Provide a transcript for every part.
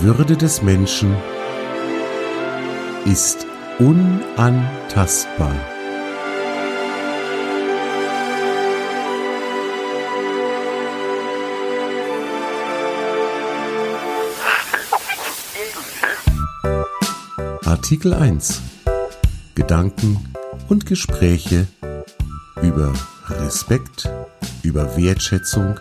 Würde des Menschen ist unantastbar. Artikel 1 Gedanken und Gespräche über Respekt, über Wertschätzung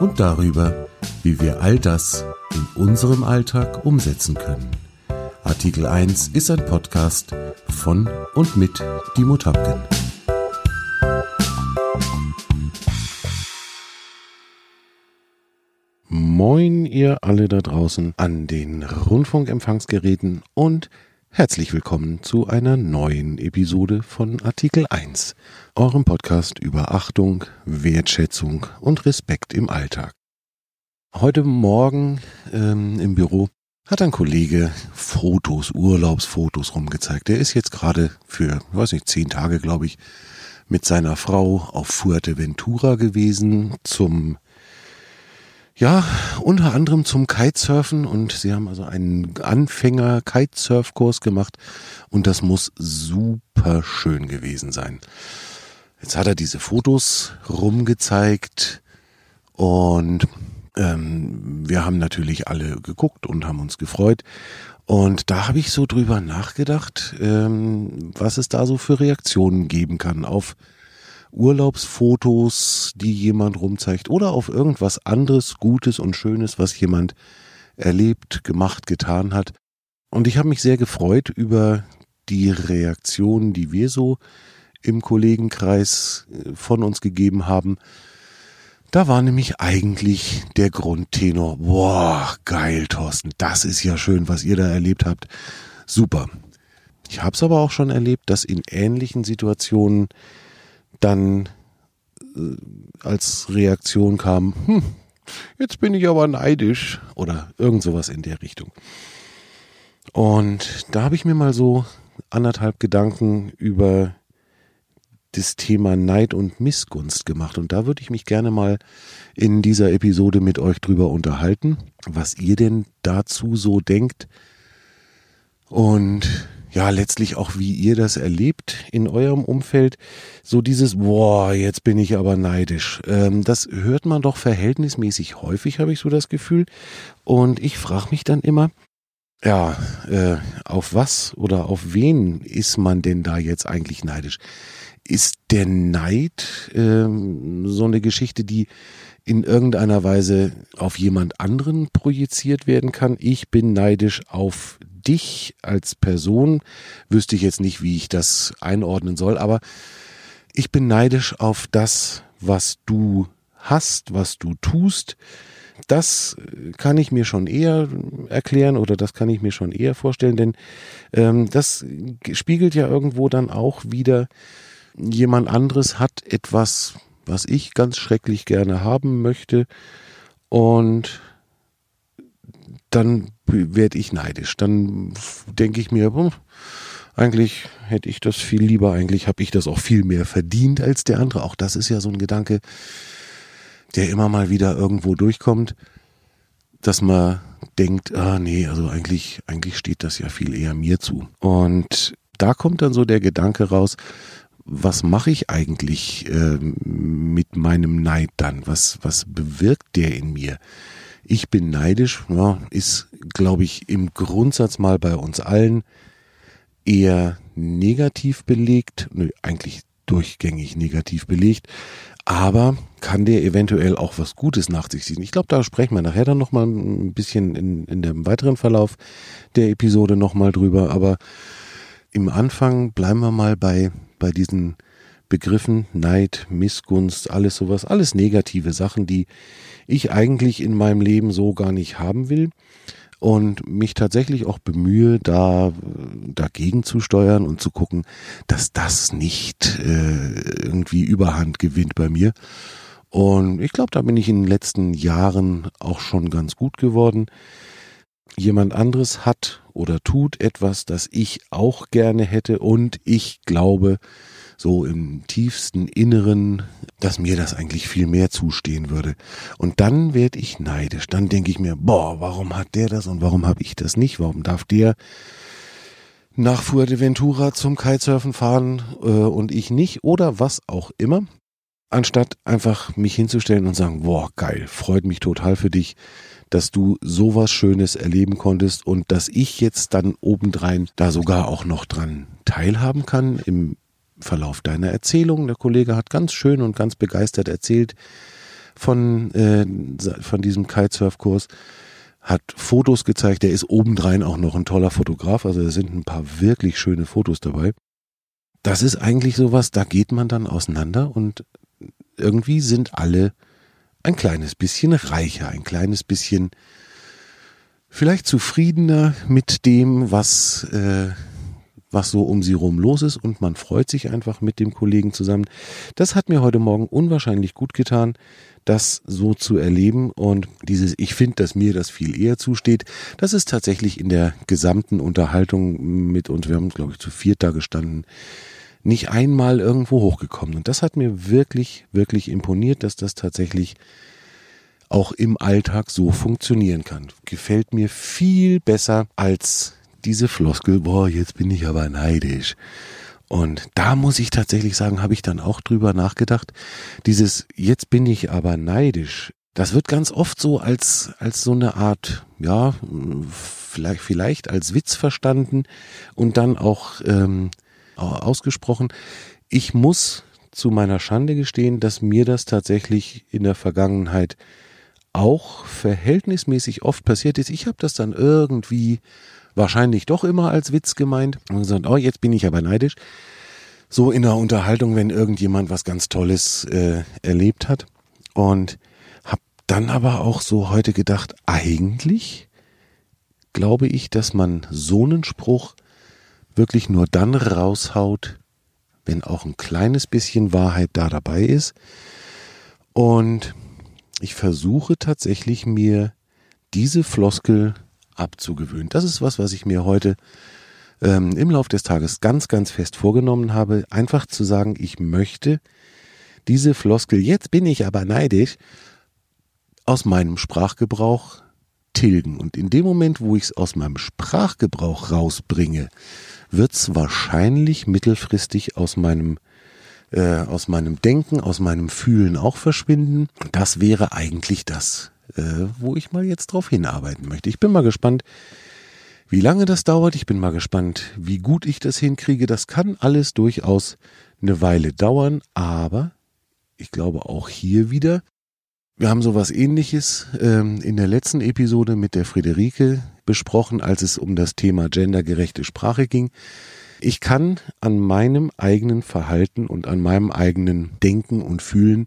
und darüber, wie wir all das in unserem Alltag umsetzen können. Artikel 1 ist ein Podcast von und mit Dimo Tapken. Moin ihr alle da draußen an den Rundfunkempfangsgeräten und herzlich willkommen zu einer neuen Episode von Artikel 1, eurem Podcast über Achtung, Wertschätzung und Respekt im Alltag. Heute Morgen ähm, im Büro hat ein Kollege Fotos, Urlaubsfotos rumgezeigt. Der ist jetzt gerade für, weiß nicht, zehn Tage, glaube ich, mit seiner Frau auf Fuerteventura gewesen zum ja, unter anderem zum Kitesurfen und sie haben also einen Anfänger-Kitesurf-Kurs gemacht und das muss super schön gewesen sein. Jetzt hat er diese Fotos rumgezeigt und ähm, wir haben natürlich alle geguckt und haben uns gefreut. Und da habe ich so drüber nachgedacht, ähm, was es da so für Reaktionen geben kann auf Urlaubsfotos, die jemand rumzeigt oder auf irgendwas anderes Gutes und Schönes, was jemand erlebt, gemacht, getan hat. Und ich habe mich sehr gefreut über die Reaktionen, die wir so im Kollegenkreis äh, von uns gegeben haben. Da war nämlich eigentlich der Grundtenor, boah, geil, Thorsten, das ist ja schön, was ihr da erlebt habt. Super. Ich habe es aber auch schon erlebt, dass in ähnlichen Situationen dann äh, als Reaktion kam, hm, jetzt bin ich aber neidisch oder irgend sowas in der Richtung. Und da habe ich mir mal so anderthalb Gedanken über das Thema Neid und Missgunst gemacht. Und da würde ich mich gerne mal in dieser Episode mit euch drüber unterhalten, was ihr denn dazu so denkt. Und ja, letztlich auch, wie ihr das erlebt in eurem Umfeld. So dieses, boah, jetzt bin ich aber neidisch. Ähm, das hört man doch verhältnismäßig häufig, habe ich so das Gefühl. Und ich frage mich dann immer, ja, äh, auf was oder auf wen ist man denn da jetzt eigentlich neidisch? Ist der Neid ähm, so eine Geschichte, die in irgendeiner Weise auf jemand anderen projiziert werden kann? Ich bin neidisch auf dich als Person. Wüsste ich jetzt nicht, wie ich das einordnen soll, aber ich bin neidisch auf das, was du hast, was du tust. Das kann ich mir schon eher erklären oder das kann ich mir schon eher vorstellen, denn ähm, das spiegelt ja irgendwo dann auch wieder, jemand anderes hat etwas, was ich ganz schrecklich gerne haben möchte und dann werde ich neidisch. Dann denke ich mir, hm, eigentlich hätte ich das viel lieber, eigentlich habe ich das auch viel mehr verdient als der andere. Auch das ist ja so ein Gedanke, der immer mal wieder irgendwo durchkommt, dass man denkt, ah nee, also eigentlich, eigentlich steht das ja viel eher mir zu. Und da kommt dann so der Gedanke raus, was mache ich eigentlich äh, mit meinem Neid dann? Was, was bewirkt der in mir? Ich bin neidisch, ja, ist, glaube ich, im Grundsatz mal bei uns allen eher negativ belegt, nö, eigentlich durchgängig negativ belegt, aber kann der eventuell auch was Gutes nach sich ziehen. Ich glaube, da sprechen wir nachher dann nochmal ein bisschen in, in dem weiteren Verlauf der Episode nochmal drüber, aber im Anfang bleiben wir mal bei bei diesen Begriffen Neid, Missgunst, alles sowas, alles negative Sachen, die ich eigentlich in meinem Leben so gar nicht haben will und mich tatsächlich auch bemühe, da dagegen zu steuern und zu gucken, dass das nicht äh, irgendwie Überhand gewinnt bei mir. Und ich glaube, da bin ich in den letzten Jahren auch schon ganz gut geworden. Jemand anderes hat oder tut etwas, das ich auch gerne hätte und ich glaube, so im tiefsten Inneren, dass mir das eigentlich viel mehr zustehen würde. Und dann werde ich neidisch. Dann denke ich mir, boah, warum hat der das und warum habe ich das nicht? Warum darf der nach Fuerteventura zum Kitesurfen fahren äh, und ich nicht oder was auch immer, anstatt einfach mich hinzustellen und sagen, boah, geil, freut mich total für dich, dass du sowas Schönes erleben konntest und dass ich jetzt dann obendrein da sogar auch noch dran teilhaben kann im Verlauf deiner Erzählung. Der Kollege hat ganz schön und ganz begeistert erzählt von, äh, von diesem Kitesurf-Kurs hat Fotos gezeigt. Der ist obendrein auch noch ein toller Fotograf. Also da sind ein paar wirklich schöne Fotos dabei. Das ist eigentlich sowas, da geht man dann auseinander und irgendwie sind alle ein kleines bisschen reicher, ein kleines bisschen vielleicht zufriedener mit dem, was, äh, was so um sie rum los ist. Und man freut sich einfach mit dem Kollegen zusammen. Das hat mir heute Morgen unwahrscheinlich gut getan das so zu erleben. Und dieses, ich finde, dass mir das viel eher zusteht, das ist tatsächlich in der gesamten Unterhaltung mit uns, wir haben, glaube ich, zu viert da gestanden, nicht einmal irgendwo hochgekommen. Und das hat mir wirklich, wirklich imponiert, dass das tatsächlich auch im Alltag so funktionieren kann. Gefällt mir viel besser als diese Floskel, boah, jetzt bin ich aber neidisch. Und da muss ich tatsächlich sagen, habe ich dann auch drüber nachgedacht. Dieses jetzt bin ich aber neidisch. Das wird ganz oft so als, als so eine Art, ja, vielleicht, vielleicht als Witz verstanden und dann auch ähm, ausgesprochen. Ich muss zu meiner Schande gestehen, dass mir das tatsächlich in der Vergangenheit auch verhältnismäßig oft passiert ist. Ich habe das dann irgendwie wahrscheinlich doch immer als Witz gemeint und gesagt, oh, jetzt bin ich aber neidisch. So in der Unterhaltung, wenn irgendjemand was ganz Tolles äh, erlebt hat. Und habe dann aber auch so heute gedacht, eigentlich glaube ich, dass man so einen Spruch wirklich nur dann raushaut, wenn auch ein kleines bisschen Wahrheit da dabei ist. Und ich versuche tatsächlich mir diese Floskel abzugewöhnen. Das ist was, was ich mir heute ähm, im Laufe des Tages ganz, ganz fest vorgenommen habe, einfach zu sagen, ich möchte diese Floskel, jetzt bin ich aber neidisch, aus meinem Sprachgebrauch tilgen. Und in dem Moment, wo ich es aus meinem Sprachgebrauch rausbringe, wird es wahrscheinlich mittelfristig aus meinem äh, aus meinem Denken, aus meinem Fühlen auch verschwinden. Das wäre eigentlich das, äh, wo ich mal jetzt drauf hinarbeiten möchte. Ich bin mal gespannt, wie lange das dauert. Ich bin mal gespannt, wie gut ich das hinkriege. Das kann alles durchaus eine Weile dauern, aber ich glaube auch hier wieder, wir haben sowas ähnliches ähm, in der letzten Episode mit der Friederike besprochen, als es um das Thema gendergerechte Sprache ging. Ich kann an meinem eigenen Verhalten und an meinem eigenen Denken und Fühlen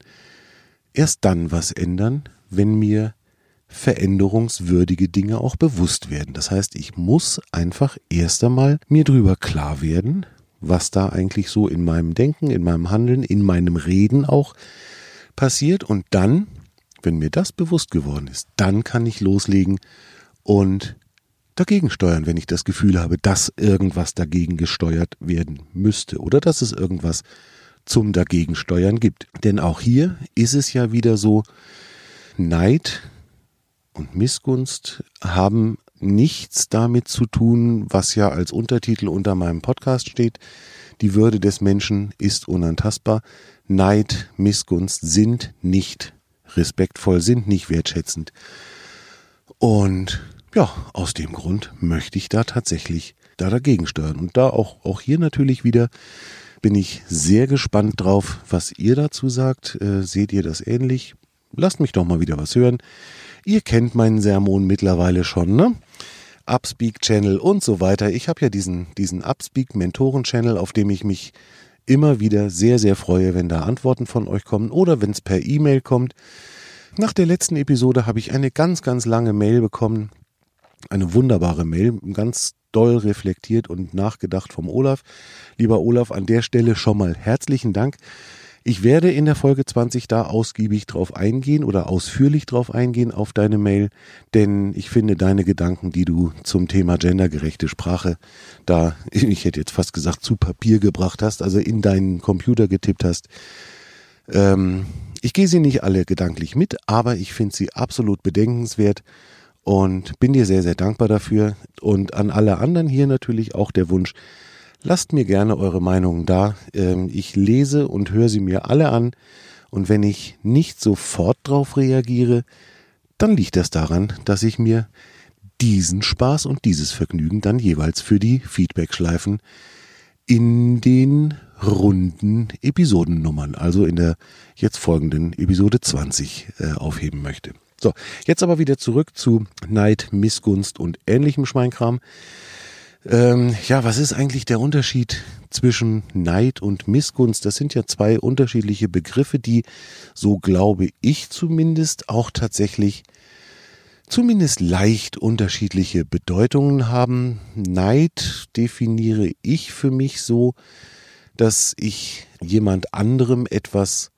erst dann was ändern, wenn mir veränderungswürdige Dinge auch bewusst werden. Das heißt, ich muss einfach erst einmal mir drüber klar werden, was da eigentlich so in meinem Denken, in meinem Handeln, in meinem Reden auch passiert. Und dann, wenn mir das bewusst geworden ist, dann kann ich loslegen und dagegen steuern, wenn ich das Gefühl habe, dass irgendwas dagegen gesteuert werden müsste oder dass es irgendwas zum Dagegensteuern gibt. Denn auch hier ist es ja wieder so, Neid und Missgunst haben nichts damit zu tun, was ja als Untertitel unter meinem Podcast steht. Die Würde des Menschen ist unantastbar. Neid, Missgunst sind nicht respektvoll, sind nicht wertschätzend. Und ja, aus dem Grund möchte ich da tatsächlich da dagegen steuern. Und da auch, auch hier natürlich wieder bin ich sehr gespannt drauf, was ihr dazu sagt. Äh, seht ihr das ähnlich? Lasst mich doch mal wieder was hören. Ihr kennt meinen Sermon mittlerweile schon, ne? Upspeak Channel und so weiter. Ich habe ja diesen, diesen Upspeak Mentoren Channel, auf dem ich mich immer wieder sehr, sehr freue, wenn da Antworten von euch kommen oder wenn es per E-Mail kommt. Nach der letzten Episode habe ich eine ganz, ganz lange Mail bekommen. Eine wunderbare Mail, ganz doll reflektiert und nachgedacht vom Olaf. Lieber Olaf, an der Stelle schon mal herzlichen Dank. Ich werde in der Folge 20 da ausgiebig drauf eingehen oder ausführlich drauf eingehen auf deine Mail, denn ich finde deine Gedanken, die du zum Thema gendergerechte Sprache da, ich hätte jetzt fast gesagt, zu Papier gebracht hast, also in deinen Computer getippt hast. Ähm, ich gehe sie nicht alle gedanklich mit, aber ich finde sie absolut bedenkenswert und bin dir sehr, sehr dankbar dafür. Und an alle anderen hier natürlich auch der Wunsch, Lasst mir gerne eure Meinungen da. Ähm, ich lese und höre sie mir alle an. Und wenn ich nicht sofort drauf reagiere, dann liegt das daran, dass ich mir diesen Spaß und dieses Vergnügen dann jeweils für die Feedback-Schleifen in den runden Episodennummern, also in der jetzt folgenden Episode 20 äh, aufheben möchte. So, jetzt aber wieder zurück zu Neid, Missgunst und ähnlichem Schweinkram. Ähm, ja, was ist eigentlich der Unterschied zwischen Neid und Missgunst? Das sind ja zwei unterschiedliche Begriffe, die, so glaube ich zumindest, auch tatsächlich zumindest leicht unterschiedliche Bedeutungen haben. Neid definiere ich für mich so, dass ich jemand anderem etwas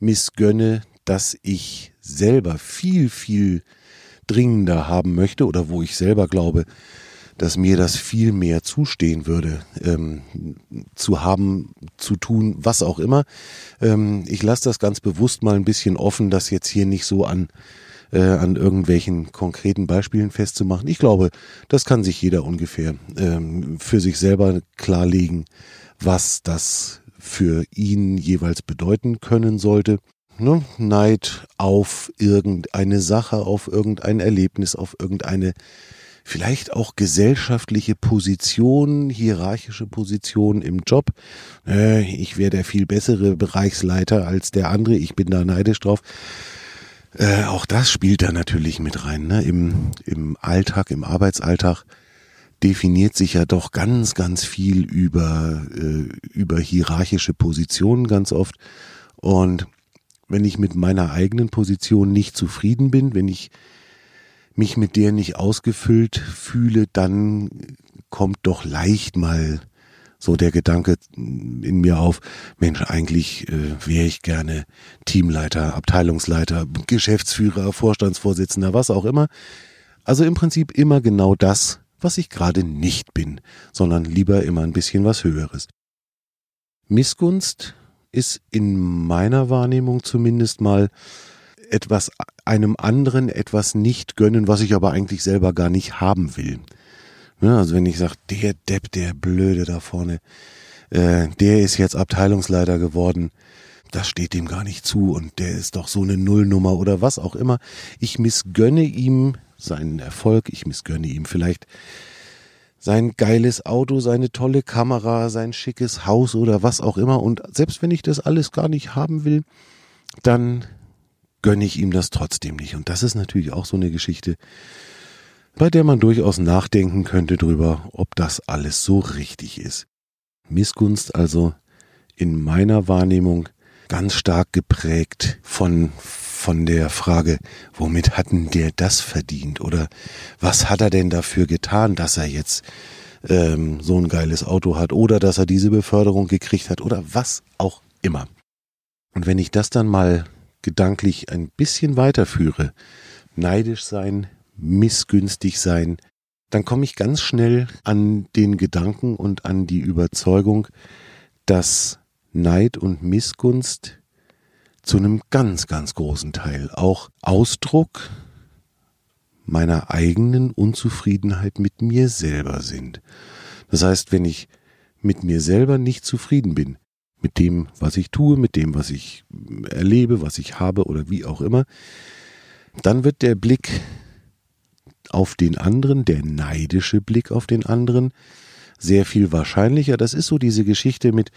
missgönne, das ich selber viel, viel dringender haben möchte oder wo ich selber glaube, dass mir das viel mehr zustehen würde, ähm, zu haben, zu tun, was auch immer. Ähm, ich lasse das ganz bewusst mal ein bisschen offen, das jetzt hier nicht so an äh, an irgendwelchen konkreten Beispielen festzumachen. Ich glaube, das kann sich jeder ungefähr ähm, für sich selber klarlegen, was das für ihn jeweils bedeuten können sollte. Ne? Neid auf irgendeine Sache, auf irgendein Erlebnis, auf irgendeine vielleicht auch gesellschaftliche Position, hierarchische Position im Job. Äh, ich wäre der viel bessere Bereichsleiter als der andere, ich bin da neidisch drauf. Äh, auch das spielt da natürlich mit rein. Ne? Im, Im Alltag, im Arbeitsalltag definiert sich ja doch ganz, ganz viel über, äh, über hierarchische Positionen ganz oft. Und wenn ich mit meiner eigenen Position nicht zufrieden bin, wenn ich mich mit der nicht ausgefüllt fühle, dann kommt doch leicht mal so der Gedanke in mir auf, Mensch, eigentlich äh, wäre ich gerne Teamleiter, Abteilungsleiter, Geschäftsführer, Vorstandsvorsitzender, was auch immer. Also im Prinzip immer genau das, was ich gerade nicht bin, sondern lieber immer ein bisschen was Höheres. Missgunst ist in meiner Wahrnehmung zumindest mal etwas einem anderen etwas nicht gönnen, was ich aber eigentlich selber gar nicht haben will. Ne, also wenn ich sage, der Depp, der Blöde da vorne, äh, der ist jetzt Abteilungsleiter geworden, das steht dem gar nicht zu und der ist doch so eine Nullnummer oder was auch immer. Ich missgönne ihm seinen Erfolg, ich missgönne ihm vielleicht sein geiles Auto, seine tolle Kamera, sein schickes Haus oder was auch immer. Und selbst wenn ich das alles gar nicht haben will, dann gönne ich ihm das trotzdem nicht. Und das ist natürlich auch so eine Geschichte, bei der man durchaus nachdenken könnte drüber, ob das alles so richtig ist. Missgunst also in meiner Wahrnehmung ganz stark geprägt von, von der Frage, womit hatten der das verdient? Oder was hat er denn dafür getan, dass er jetzt ähm, so ein geiles Auto hat oder dass er diese Beförderung gekriegt hat oder was auch immer. Und wenn ich das dann mal gedanklich ein bisschen weiterführe, neidisch sein, missgünstig sein, dann komme ich ganz schnell an den Gedanken und an die Überzeugung, dass Neid und Missgunst zu einem ganz, ganz großen Teil auch Ausdruck meiner eigenen Unzufriedenheit mit mir selber sind. Das heißt, wenn ich mit mir selber nicht zufrieden bin, mit dem, was ich tue, mit dem, was ich erlebe, was ich habe oder wie auch immer, dann wird der Blick auf den anderen, der neidische Blick auf den anderen, sehr viel wahrscheinlicher. Das ist so diese Geschichte mit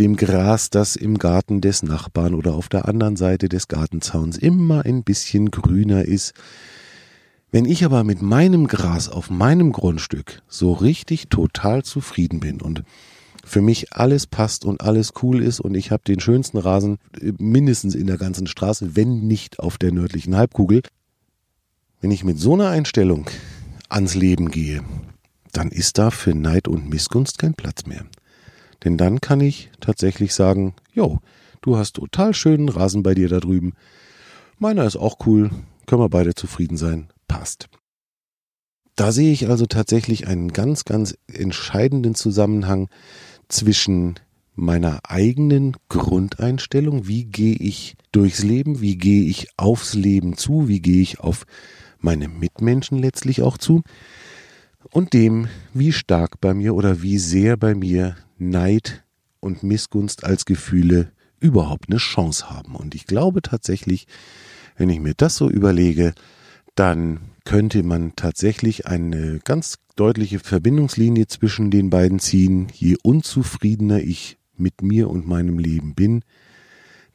dem Gras, das im Garten des Nachbarn oder auf der anderen Seite des Gartenzauns immer ein bisschen grüner ist. Wenn ich aber mit meinem Gras auf meinem Grundstück so richtig total zufrieden bin und für mich alles passt und alles cool ist und ich habe den schönsten Rasen äh, mindestens in der ganzen Straße, wenn nicht auf der nördlichen Halbkugel. Wenn ich mit so einer Einstellung ans Leben gehe, dann ist da für Neid und Missgunst kein Platz mehr. Denn dann kann ich tatsächlich sagen, jo, du hast total schönen Rasen bei dir da drüben. Meiner ist auch cool, können wir beide zufrieden sein, passt. Da sehe ich also tatsächlich einen ganz, ganz entscheidenden Zusammenhang zwischen meiner eigenen Grundeinstellung, wie gehe ich durchs Leben, wie gehe ich aufs Leben zu, wie gehe ich auf meine Mitmenschen letztlich auch zu und dem, wie stark bei mir oder wie sehr bei mir Neid und Missgunst als Gefühle überhaupt eine Chance haben. Und ich glaube tatsächlich, wenn ich mir das so überlege, dann könnte man tatsächlich eine ganz deutliche Verbindungslinie zwischen den beiden ziehen. Je unzufriedener ich mit mir und meinem Leben bin,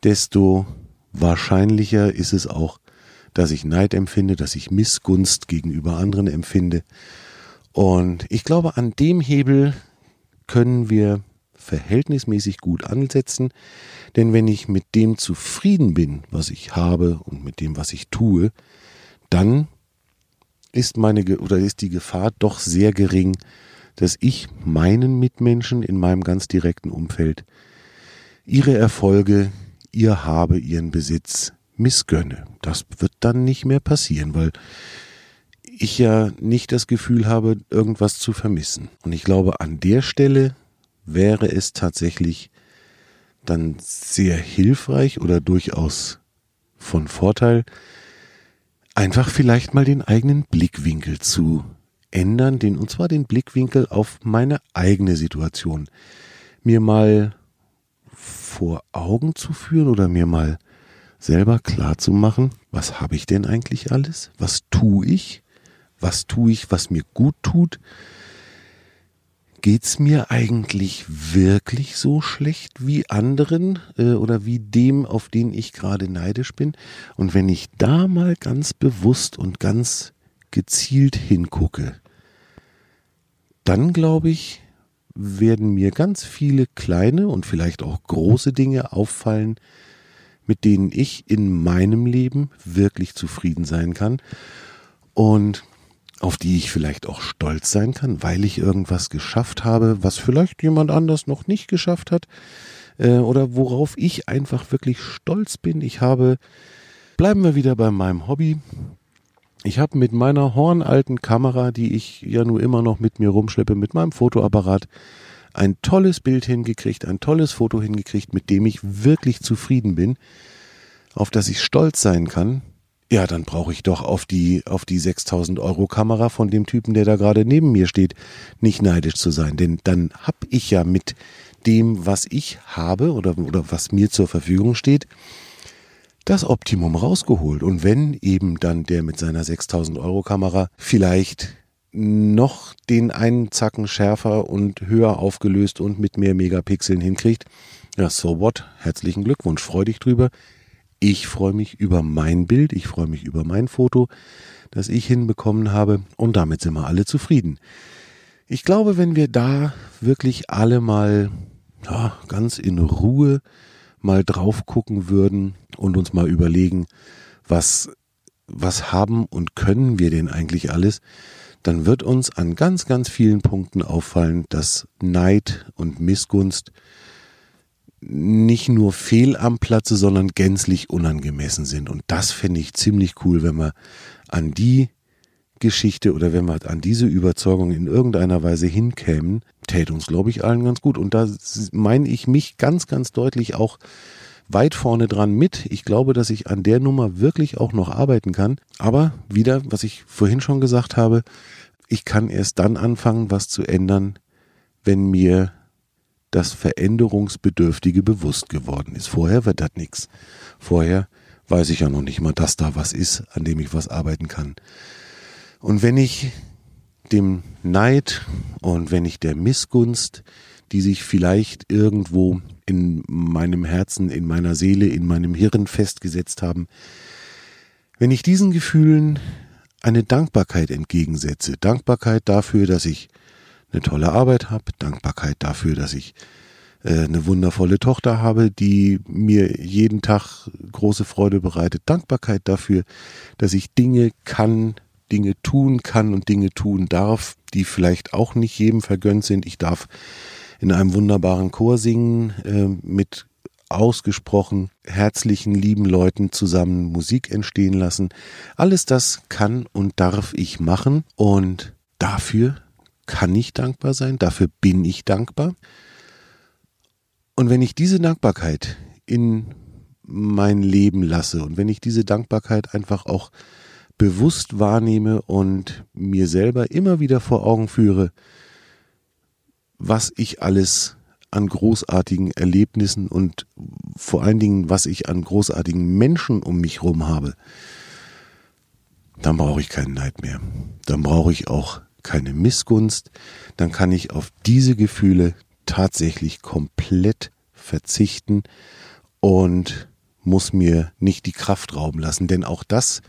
desto wahrscheinlicher ist es auch, dass ich Neid empfinde, dass ich Missgunst gegenüber anderen empfinde. Und ich glaube, an dem Hebel können wir verhältnismäßig gut ansetzen, denn wenn ich mit dem zufrieden bin, was ich habe und mit dem, was ich tue, dann ist meine oder ist die Gefahr doch sehr gering, dass ich meinen Mitmenschen in meinem ganz direkten Umfeld ihre Erfolge, ihr Habe, ihren Besitz missgönne. Das wird dann nicht mehr passieren, weil ich ja nicht das Gefühl habe, irgendwas zu vermissen. Und ich glaube, an der Stelle wäre es tatsächlich dann sehr hilfreich oder durchaus von Vorteil, einfach vielleicht mal den eigenen Blickwinkel zu ändern, den, und zwar den Blickwinkel auf meine eigene Situation. Mir mal vor Augen zu führen oder mir mal selber klar zu machen, was habe ich denn eigentlich alles? Was tue ich? Was tue ich, was mir gut tut? Geht's mir eigentlich wirklich so schlecht wie anderen äh, oder wie dem, auf den ich gerade neidisch bin? Und wenn ich da mal ganz bewusst und ganz gezielt hingucke, dann glaube ich, werden mir ganz viele kleine und vielleicht auch große Dinge auffallen, mit denen ich in meinem Leben wirklich zufrieden sein kann und auf die ich vielleicht auch stolz sein kann, weil ich irgendwas geschafft habe, was vielleicht jemand anders noch nicht geschafft hat äh, oder worauf ich einfach wirklich stolz bin. Ich habe, bleiben wir wieder bei meinem Hobby, ich habe mit meiner hornalten Kamera, die ich ja nur immer noch mit mir rumschleppe, mit meinem Fotoapparat, ein tolles Bild hingekriegt, ein tolles Foto hingekriegt, mit dem ich wirklich zufrieden bin, auf das ich stolz sein kann. Ja, dann brauche ich doch auf die, auf die 6000 Euro Kamera von dem Typen, der da gerade neben mir steht, nicht neidisch zu sein. Denn dann hab ich ja mit dem, was ich habe oder, oder was mir zur Verfügung steht, das Optimum rausgeholt. Und wenn eben dann der mit seiner 6000 Euro Kamera vielleicht noch den einen Zacken schärfer und höher aufgelöst und mit mehr Megapixeln hinkriegt, ja, so what? Herzlichen Glückwunsch, freu dich drüber. Ich freue mich über mein Bild, ich freue mich über mein Foto, das ich hinbekommen habe und damit sind wir alle zufrieden. Ich glaube, wenn wir da wirklich alle mal ja, ganz in Ruhe mal drauf gucken würden und uns mal überlegen, was, was haben und können wir denn eigentlich alles, dann wird uns an ganz, ganz vielen Punkten auffallen, dass Neid und Missgunst nicht nur fehl am Platze, sondern gänzlich unangemessen sind. Und das fände ich ziemlich cool, wenn wir an die Geschichte oder wenn wir an diese Überzeugung in irgendeiner Weise hinkämen, täte uns, glaube ich, allen ganz gut. Und da meine ich mich ganz, ganz deutlich auch weit vorne dran mit. Ich glaube, dass ich an der Nummer wirklich auch noch arbeiten kann. Aber wieder, was ich vorhin schon gesagt habe, ich kann erst dann anfangen, was zu ändern, wenn mir das Veränderungsbedürftige bewusst geworden ist. Vorher wird das nichts. Vorher weiß ich ja noch nicht mal, dass da was ist, an dem ich was arbeiten kann. Und wenn ich dem Neid und wenn ich der Missgunst, die sich vielleicht irgendwo in meinem Herzen, in meiner Seele, in meinem Hirn festgesetzt haben, wenn ich diesen Gefühlen eine Dankbarkeit entgegensetze, Dankbarkeit dafür, dass ich eine tolle Arbeit habe, Dankbarkeit dafür, dass ich äh, eine wundervolle Tochter habe, die mir jeden Tag große Freude bereitet, Dankbarkeit dafür, dass ich Dinge kann, Dinge tun kann und Dinge tun darf, die vielleicht auch nicht jedem vergönnt sind. Ich darf in einem wunderbaren Chor singen äh, mit ausgesprochen herzlichen, lieben Leuten zusammen Musik entstehen lassen. Alles das kann und darf ich machen und dafür kann ich dankbar sein, dafür bin ich dankbar. Und wenn ich diese Dankbarkeit in mein Leben lasse und wenn ich diese Dankbarkeit einfach auch bewusst wahrnehme und mir selber immer wieder vor Augen führe, was ich alles an großartigen Erlebnissen und vor allen Dingen, was ich an großartigen Menschen um mich herum habe, dann brauche ich keinen Neid mehr. Dann brauche ich auch keine Missgunst. Dann kann ich auf diese Gefühle tatsächlich komplett verzichten und muss mir nicht die Kraft rauben lassen, denn auch das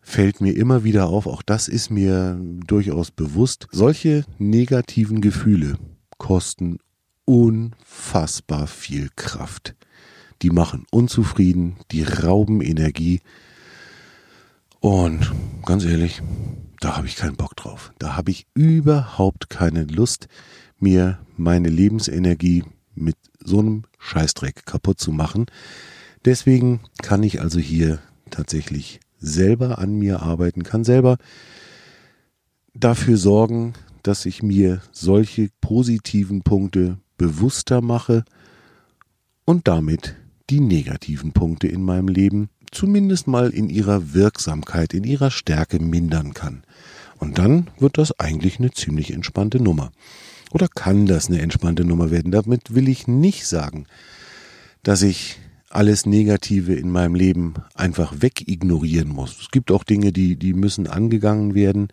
fällt mir immer wieder auf, auch das ist mir durchaus bewusst. Solche negativen Gefühle kosten unfassbar viel Kraft. Die machen unzufrieden, die rauben Energie. Und ganz ehrlich, da habe ich keinen Bock drauf. Da habe ich überhaupt keine Lust, mir meine Lebensenergie mit so einem Scheißdreck kaputt zu machen. Deswegen kann ich also hier tatsächlich selber an mir arbeiten, kann selber dafür sorgen, dass ich mir solche positiven Punkte bewusster mache und damit die negativen Punkte in meinem Leben zumindest mal in ihrer Wirksamkeit, in ihrer Stärke mindern kann. Und dann wird das eigentlich eine ziemlich entspannte Nummer. Oder kann das eine entspannte Nummer werden? Damit will ich nicht sagen, dass ich alles Negative in meinem Leben einfach wegignorieren muss. Es gibt auch Dinge, die, die müssen angegangen werden,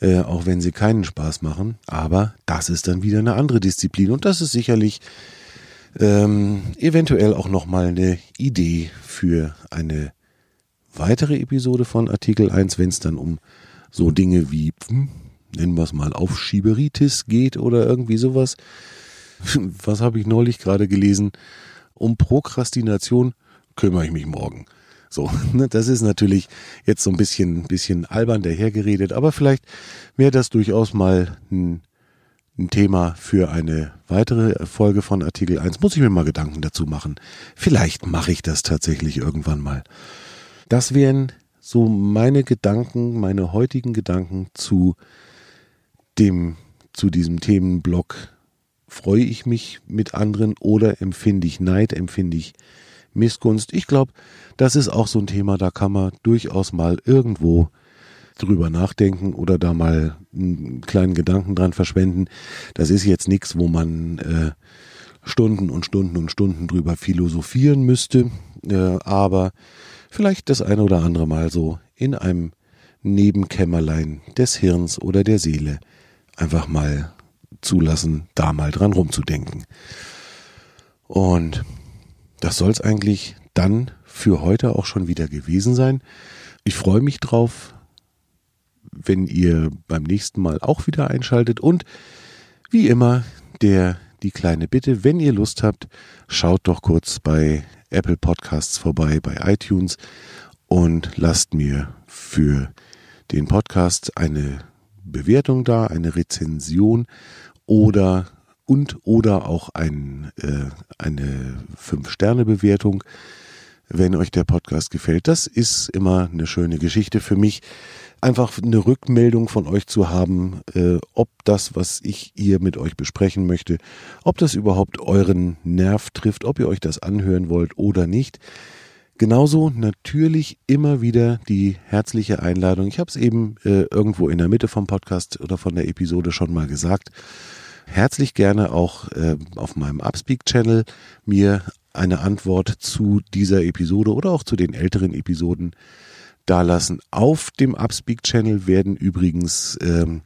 äh, auch wenn sie keinen Spaß machen. Aber das ist dann wieder eine andere Disziplin und das ist sicherlich ähm, eventuell auch nochmal eine Idee für eine weitere Episode von Artikel 1, wenn es dann um so Dinge wie, hm, nennen wir es mal, Aufschieberitis geht oder irgendwie sowas. Was habe ich neulich gerade gelesen? Um Prokrastination kümmere ich mich morgen. So, ne, das ist natürlich jetzt so ein bisschen, bisschen albern dahergeredet, aber vielleicht wäre das durchaus mal ein, ein Thema für eine weitere Folge von Artikel 1. Muss ich mir mal Gedanken dazu machen. Vielleicht mache ich das tatsächlich irgendwann mal. Das wären so meine Gedanken, meine heutigen Gedanken zu dem, zu diesem Themenblock. Freue ich mich mit anderen oder empfinde ich Neid, empfinde ich Missgunst? Ich glaube, das ist auch so ein Thema, da kann man durchaus mal irgendwo drüber nachdenken oder da mal einen kleinen Gedanken dran verschwenden. Das ist jetzt nichts, wo man äh, Stunden und Stunden und Stunden drüber philosophieren müsste, äh, aber vielleicht das eine oder andere Mal so in einem Nebenkämmerlein des Hirns oder der Seele einfach mal zulassen, da mal dran rumzudenken. Und das soll es eigentlich dann für heute auch schon wieder gewesen sein. Ich freue mich drauf, wenn ihr beim nächsten Mal auch wieder einschaltet. Und wie immer der die kleine Bitte, wenn ihr Lust habt, schaut doch kurz bei Apple Podcasts vorbei, bei iTunes und lasst mir für den Podcast eine Bewertung da, eine Rezension oder und oder auch ein, äh, eine Fünf-Sterne-Bewertung, wenn euch der Podcast gefällt. Das ist immer eine schöne Geschichte für mich, einfach eine Rückmeldung von euch zu haben, äh, ob das, was ich hier mit euch besprechen möchte, ob das überhaupt euren Nerv trifft, ob ihr euch das anhören wollt oder nicht. Genauso natürlich immer wieder die herzliche Einladung. Ich habe es eben äh, irgendwo in der Mitte vom Podcast oder von der Episode schon mal gesagt herzlich gerne auch äh, auf meinem Upspeak-Channel mir eine Antwort zu dieser Episode oder auch zu den älteren Episoden dalassen. Auf dem Upspeak-Channel werden übrigens ähm,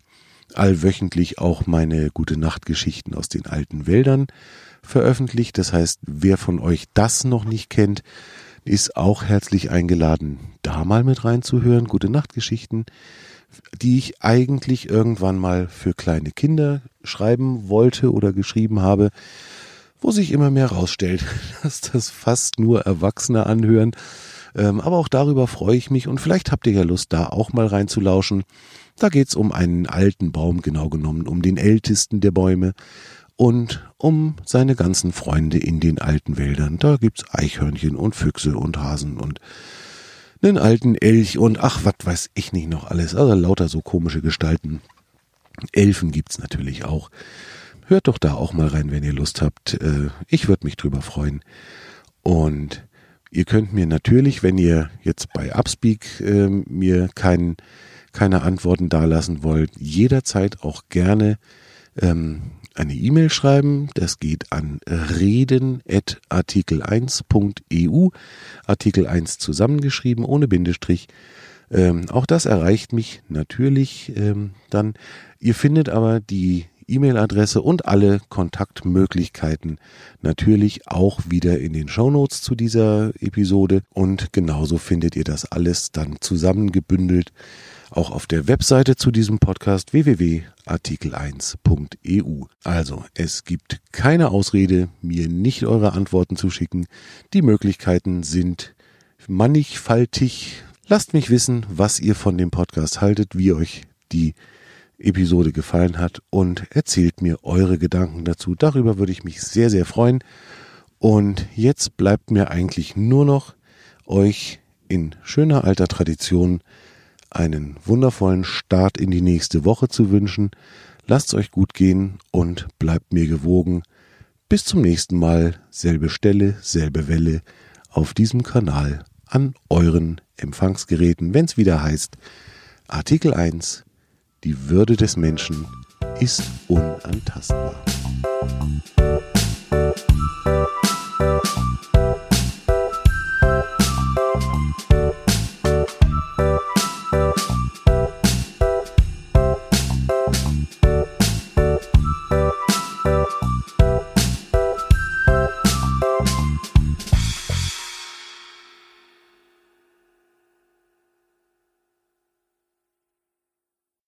allwöchentlich auch meine gute Nachtgeschichten aus den alten Wäldern veröffentlicht. Das heißt, wer von euch das noch nicht kennt, ist auch herzlich eingeladen, da mal mit reinzuhören. Gute Nachtgeschichten die ich eigentlich irgendwann mal für kleine Kinder schreiben wollte oder geschrieben habe, wo sich immer mehr herausstellt, dass das fast nur Erwachsene anhören. Ähm, aber auch darüber freue ich mich und vielleicht habt ihr ja Lust, da auch mal reinzulauschen. Da geht's um einen alten Baum, genau genommen, um den ältesten der Bäume. und um seine ganzen Freunde in den alten Wäldern. Da gibt's Eichhörnchen und Füchse und Hasen und einen alten Elch und ach, was weiß ich nicht noch alles. Also lauter so komische Gestalten. Elfen gibt's natürlich auch. Hört doch da auch mal rein, wenn ihr Lust habt. Äh, ich würde mich drüber freuen. Und ihr könnt mir natürlich, wenn ihr jetzt bei Upspeak äh, mir kein, keine Antworten dalassen wollt, jederzeit auch gerne ähm, eine E-Mail schreiben. Das geht an reden.artikel1.eu. Artikel 1 zusammengeschrieben, ohne Bindestrich. Ähm, auch das erreicht mich natürlich ähm, dann. Ihr findet aber die E-Mail-Adresse und alle Kontaktmöglichkeiten natürlich auch wieder in den Shownotes zu dieser Episode. Und genauso findet ihr das alles dann zusammengebündelt auch auf der Webseite zu diesem Podcast www.artikel1.eu. Also, es gibt keine Ausrede, mir nicht eure Antworten zu schicken. Die Möglichkeiten sind mannigfaltig. Lasst mich wissen, was ihr von dem Podcast haltet, wie euch die Episode gefallen hat und erzählt mir eure Gedanken dazu. Darüber würde ich mich sehr, sehr freuen. Und jetzt bleibt mir eigentlich nur noch euch in schöner alter Tradition einen wundervollen Start in die nächste Woche zu wünschen. Lasst euch gut gehen und bleibt mir gewogen. Bis zum nächsten Mal, selbe Stelle, selbe Welle auf diesem Kanal an euren Empfangsgeräten, wenn es wieder heißt Artikel 1, die Würde des Menschen ist unantastbar.